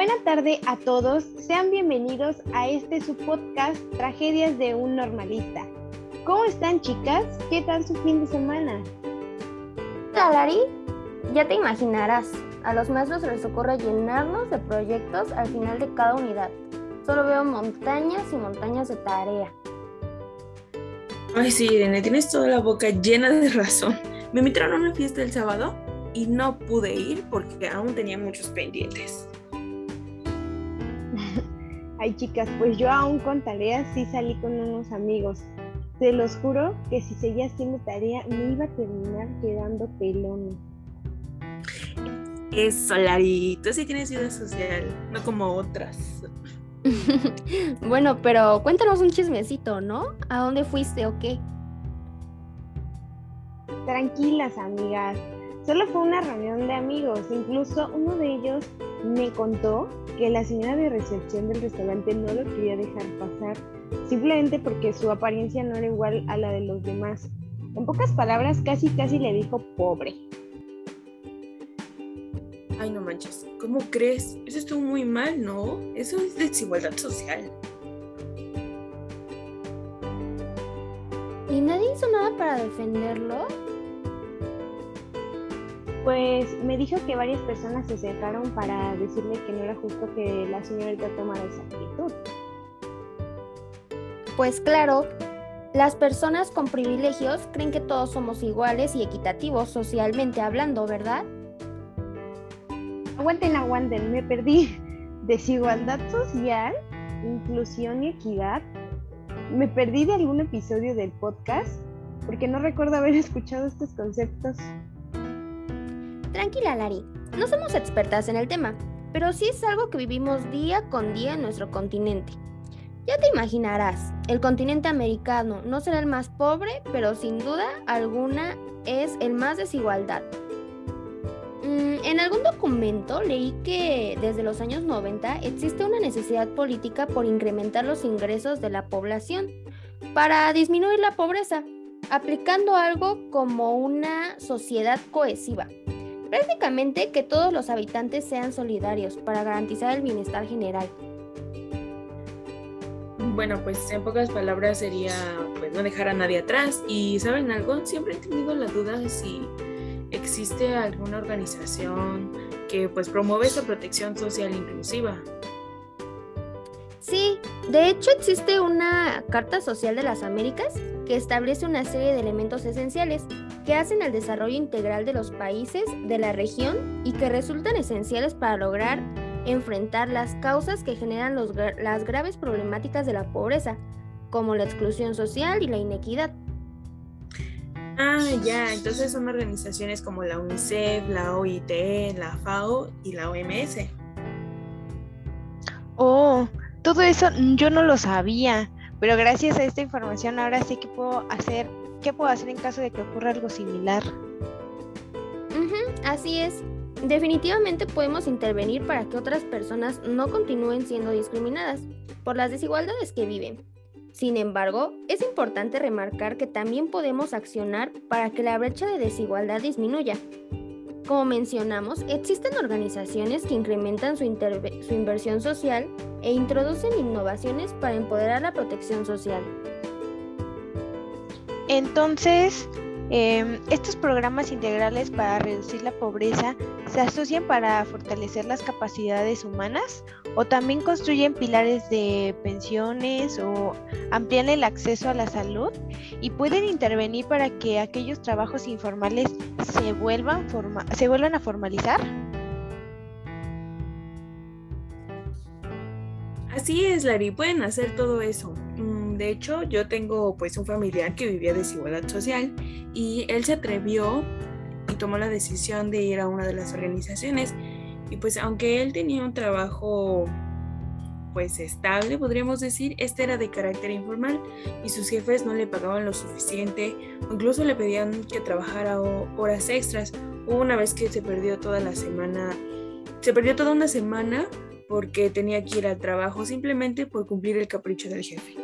Buena tarde a todos, sean bienvenidos a este su podcast Tragedias de un Normalista. ¿Cómo están chicas? ¿Qué tal su fin de semana? Hola Lari, ya te imaginarás, a los maestros les ocurre llenarnos de proyectos al final de cada unidad. Solo veo montañas y montañas de tarea. Ay, sí, Irene, tienes toda la boca llena de razón. Me invitaron a una fiesta el sábado y no pude ir porque aún tenía muchos pendientes. Ay, chicas, pues yo aún con tareas sí salí con unos amigos. Se los juro que si seguía haciendo tarea me iba a terminar quedando pelón. Eso, Lari, tú sí tienes vida social, no como otras. bueno, pero cuéntanos un chismecito, ¿no? ¿A dónde fuiste o qué? Tranquilas, amigas. Solo fue una reunión de amigos. Incluso uno de ellos me contó que la señora de recepción del restaurante no lo quería dejar pasar, simplemente porque su apariencia no era igual a la de los demás. En pocas palabras, casi casi le dijo pobre. Ay, no manches, ¿cómo crees? Eso estuvo muy mal, ¿no? Eso es desigualdad social. ¿Y nadie hizo nada para defenderlo? Pues me dijo que varias personas se acercaron para decirle que no era justo que la señorita tomara esa actitud. Pues claro, las personas con privilegios creen que todos somos iguales y equitativos socialmente hablando, ¿verdad? Aguanten, aguanten, me perdí. Desigualdad social, inclusión y equidad. Me perdí de algún episodio del podcast porque no recuerdo haber escuchado estos conceptos. Tranquila, Lari, no somos expertas en el tema, pero sí es algo que vivimos día con día en nuestro continente. Ya te imaginarás, el continente americano no será el más pobre, pero sin duda alguna es el más desigualdad. Mm, en algún documento leí que desde los años 90 existe una necesidad política por incrementar los ingresos de la población para disminuir la pobreza, aplicando algo como una sociedad cohesiva. Prácticamente que todos los habitantes sean solidarios para garantizar el bienestar general. Bueno, pues en pocas palabras sería pues no dejar a nadie atrás y saben algo, siempre he tenido la duda de si existe alguna organización que pues promueve esa protección social inclusiva. Sí, de hecho existe una Carta Social de las Américas que establece una serie de elementos esenciales que hacen el desarrollo integral de los países de la región y que resultan esenciales para lograr enfrentar las causas que generan las graves problemáticas de la pobreza, como la exclusión social y la inequidad. Ah, ya, entonces son organizaciones como la UNICEF, la OIT, la FAO y la OMS. Oh, todo eso yo no lo sabía, pero gracias a esta información ahora sí que puedo hacer, ¿qué puedo hacer en caso de que ocurra algo similar? así es. Definitivamente podemos intervenir para que otras personas no continúen siendo discriminadas por las desigualdades que viven. Sin embargo, es importante remarcar que también podemos accionar para que la brecha de desigualdad disminuya. Como mencionamos, existen organizaciones que incrementan su, inversión social e introducen innovaciones para empoderar la protección social. Entonces, Em, estos programas integrales para reducir la pobreza se asocian para fortalecer las capacidades humanas o también construyen pilares de pensiones o amplían el acceso a la salud y pueden intervenir para que aquellos trabajos informales se vuelvan, se vuelvan a formalizar. Así es, Lari, pueden hacer todo eso. Mm, de hecho, yo tengo pues un familiar que vivía desigualdad social y él se atrevió y tomó la decisión de ir a una de las organizaciones y pues aunque él tenía un trabajo pues estable, podríamos decir, este era de carácter informal y sus jefes no le pagaban lo suficiente incluso le pedían que trabajara horas extras. Una vez que se perdió toda la semana, se perdió toda una semana porque tenía que ir al trabajo simplemente por cumplir el capricho del jefe.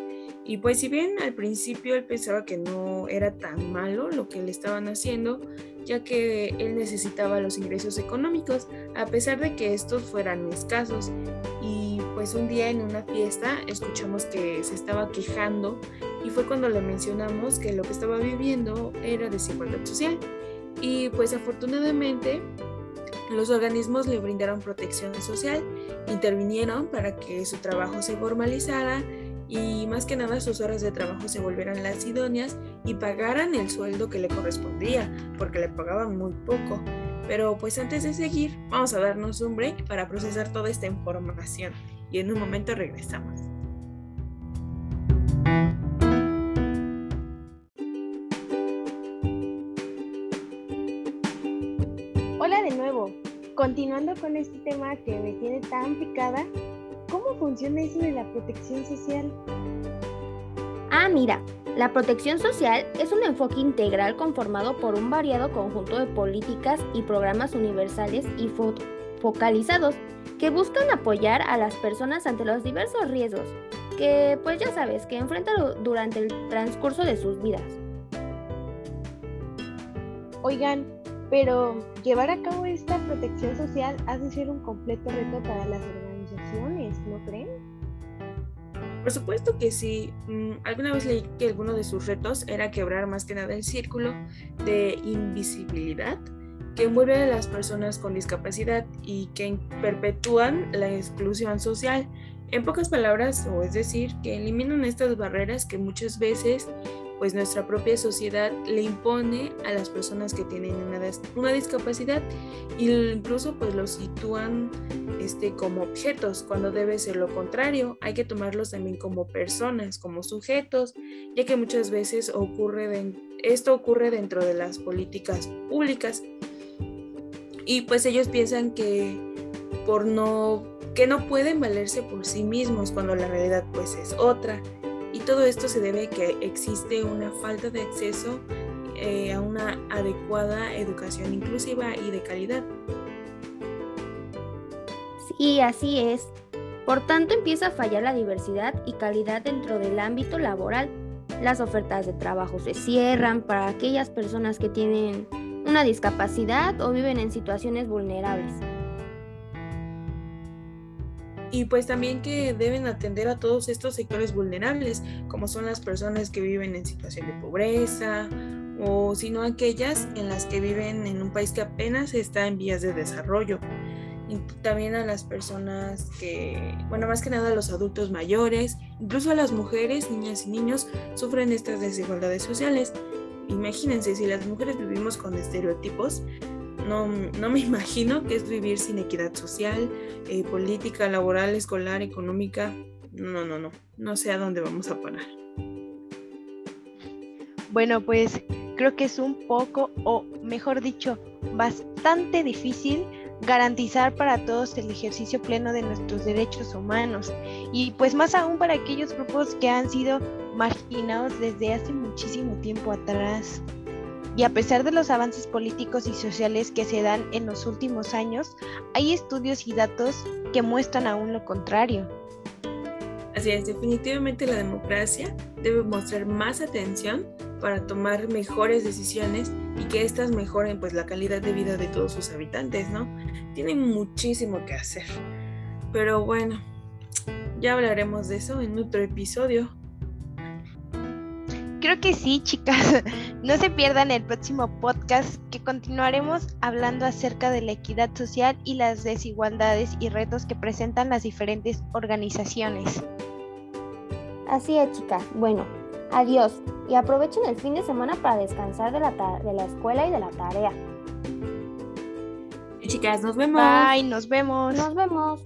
Y pues si bien al principio él pensaba que no era tan malo lo que le estaban haciendo, ya que él necesitaba los ingresos económicos, a pesar de que estos fueran escasos. Y pues un día en una fiesta escuchamos que se estaba quejando y fue cuando le mencionamos que lo que estaba viviendo era desigualdad social. Y pues afortunadamente los organismos le brindaron protección social, intervinieron para que su trabajo se formalizara y más que nada sus horas de trabajo se volvieran las idóneas y pagaran el sueldo que le correspondía, porque le pagaban muy poco. Pero pues antes de seguir, vamos a darnos un break para procesar toda esta información y en un momento regresamos. Hola de nuevo. Continuando con este tema que me tiene tan picada, ¿Cómo funciona eso de la protección social? Ah, mira, la protección social es un enfoque integral conformado por un variado conjunto de políticas y programas universales y focalizados que buscan apoyar a las personas ante los diversos riesgos que, pues ya sabes, que enfrentan durante el transcurso de sus vidas. Oigan, pero llevar a cabo esta protección social ha de ser un completo reto para las organizaciones ¿no creen? Por supuesto que sí. Mm, alguna vez leí que alguno de sus retos era quebrar más que nada el círculo de invisibilidad que envuelve a las personas con discapacidad y que perpetúan la exclusión social. En pocas palabras, o es decir, que eliminan estas barreras que muchas veces pues nuestra propia sociedad le impone a las personas que tienen una, una discapacidad. E incluso pues los sitúan este, como objetos cuando debe ser lo contrario. Hay que tomarlos también como personas, como sujetos, ya que muchas veces ocurre esto ocurre dentro de las políticas públicas. Y pues ellos piensan que por no que no pueden valerse por sí mismos cuando la realidad pues es otra y todo esto se debe a que existe una falta de acceso eh, a una adecuada educación inclusiva y de calidad. Sí, así es. Por tanto, empieza a fallar la diversidad y calidad dentro del ámbito laboral. Las ofertas de trabajo se cierran para aquellas personas que tienen una discapacidad o viven en situaciones vulnerables y pues también que deben atender a todos estos sectores vulnerables, como son las personas que viven en situación de pobreza o sino aquellas en las que viven en un país que apenas está en vías de desarrollo. Y también a las personas que, bueno, más que nada a los adultos mayores, incluso a las mujeres, niñas y niños sufren estas desigualdades sociales. Imagínense, si las mujeres vivimos con estereotipos, no, me imagino que es vivir sin equidad social, eh, política, laboral, escolar, económica. No, no, no. No sé a dónde vamos a parar. Bueno, pues creo que es un poco, o mejor dicho, bastante difícil garantizar para todos el ejercicio pleno de nuestros derechos humanos y pues más aún para aquellos grupos que han sido marginados desde hace muchísimo tiempo atrás. Y a pesar de los avances políticos y sociales que se dan en los últimos años, hay estudios y datos que muestran aún lo contrario. Así es, definitivamente la democracia debe mostrar más atención para tomar mejores decisiones y que éstas mejoren pues la calidad de vida de todos sus habitantes, ¿no? Tienen muchísimo que hacer. Pero bueno, ya hablaremos de eso en otro episodio. Creo que sí, chicas. No se pierdan el próximo podcast que continuaremos hablando acerca de la equidad social y las desigualdades y retos que presentan las diferentes organizaciones. Así es, chicas. Bueno, adiós y aprovechen el fin de semana para descansar de la, de la escuela y de la tarea. Chicas, nos vemos. Bye, nos vemos. Nos vemos.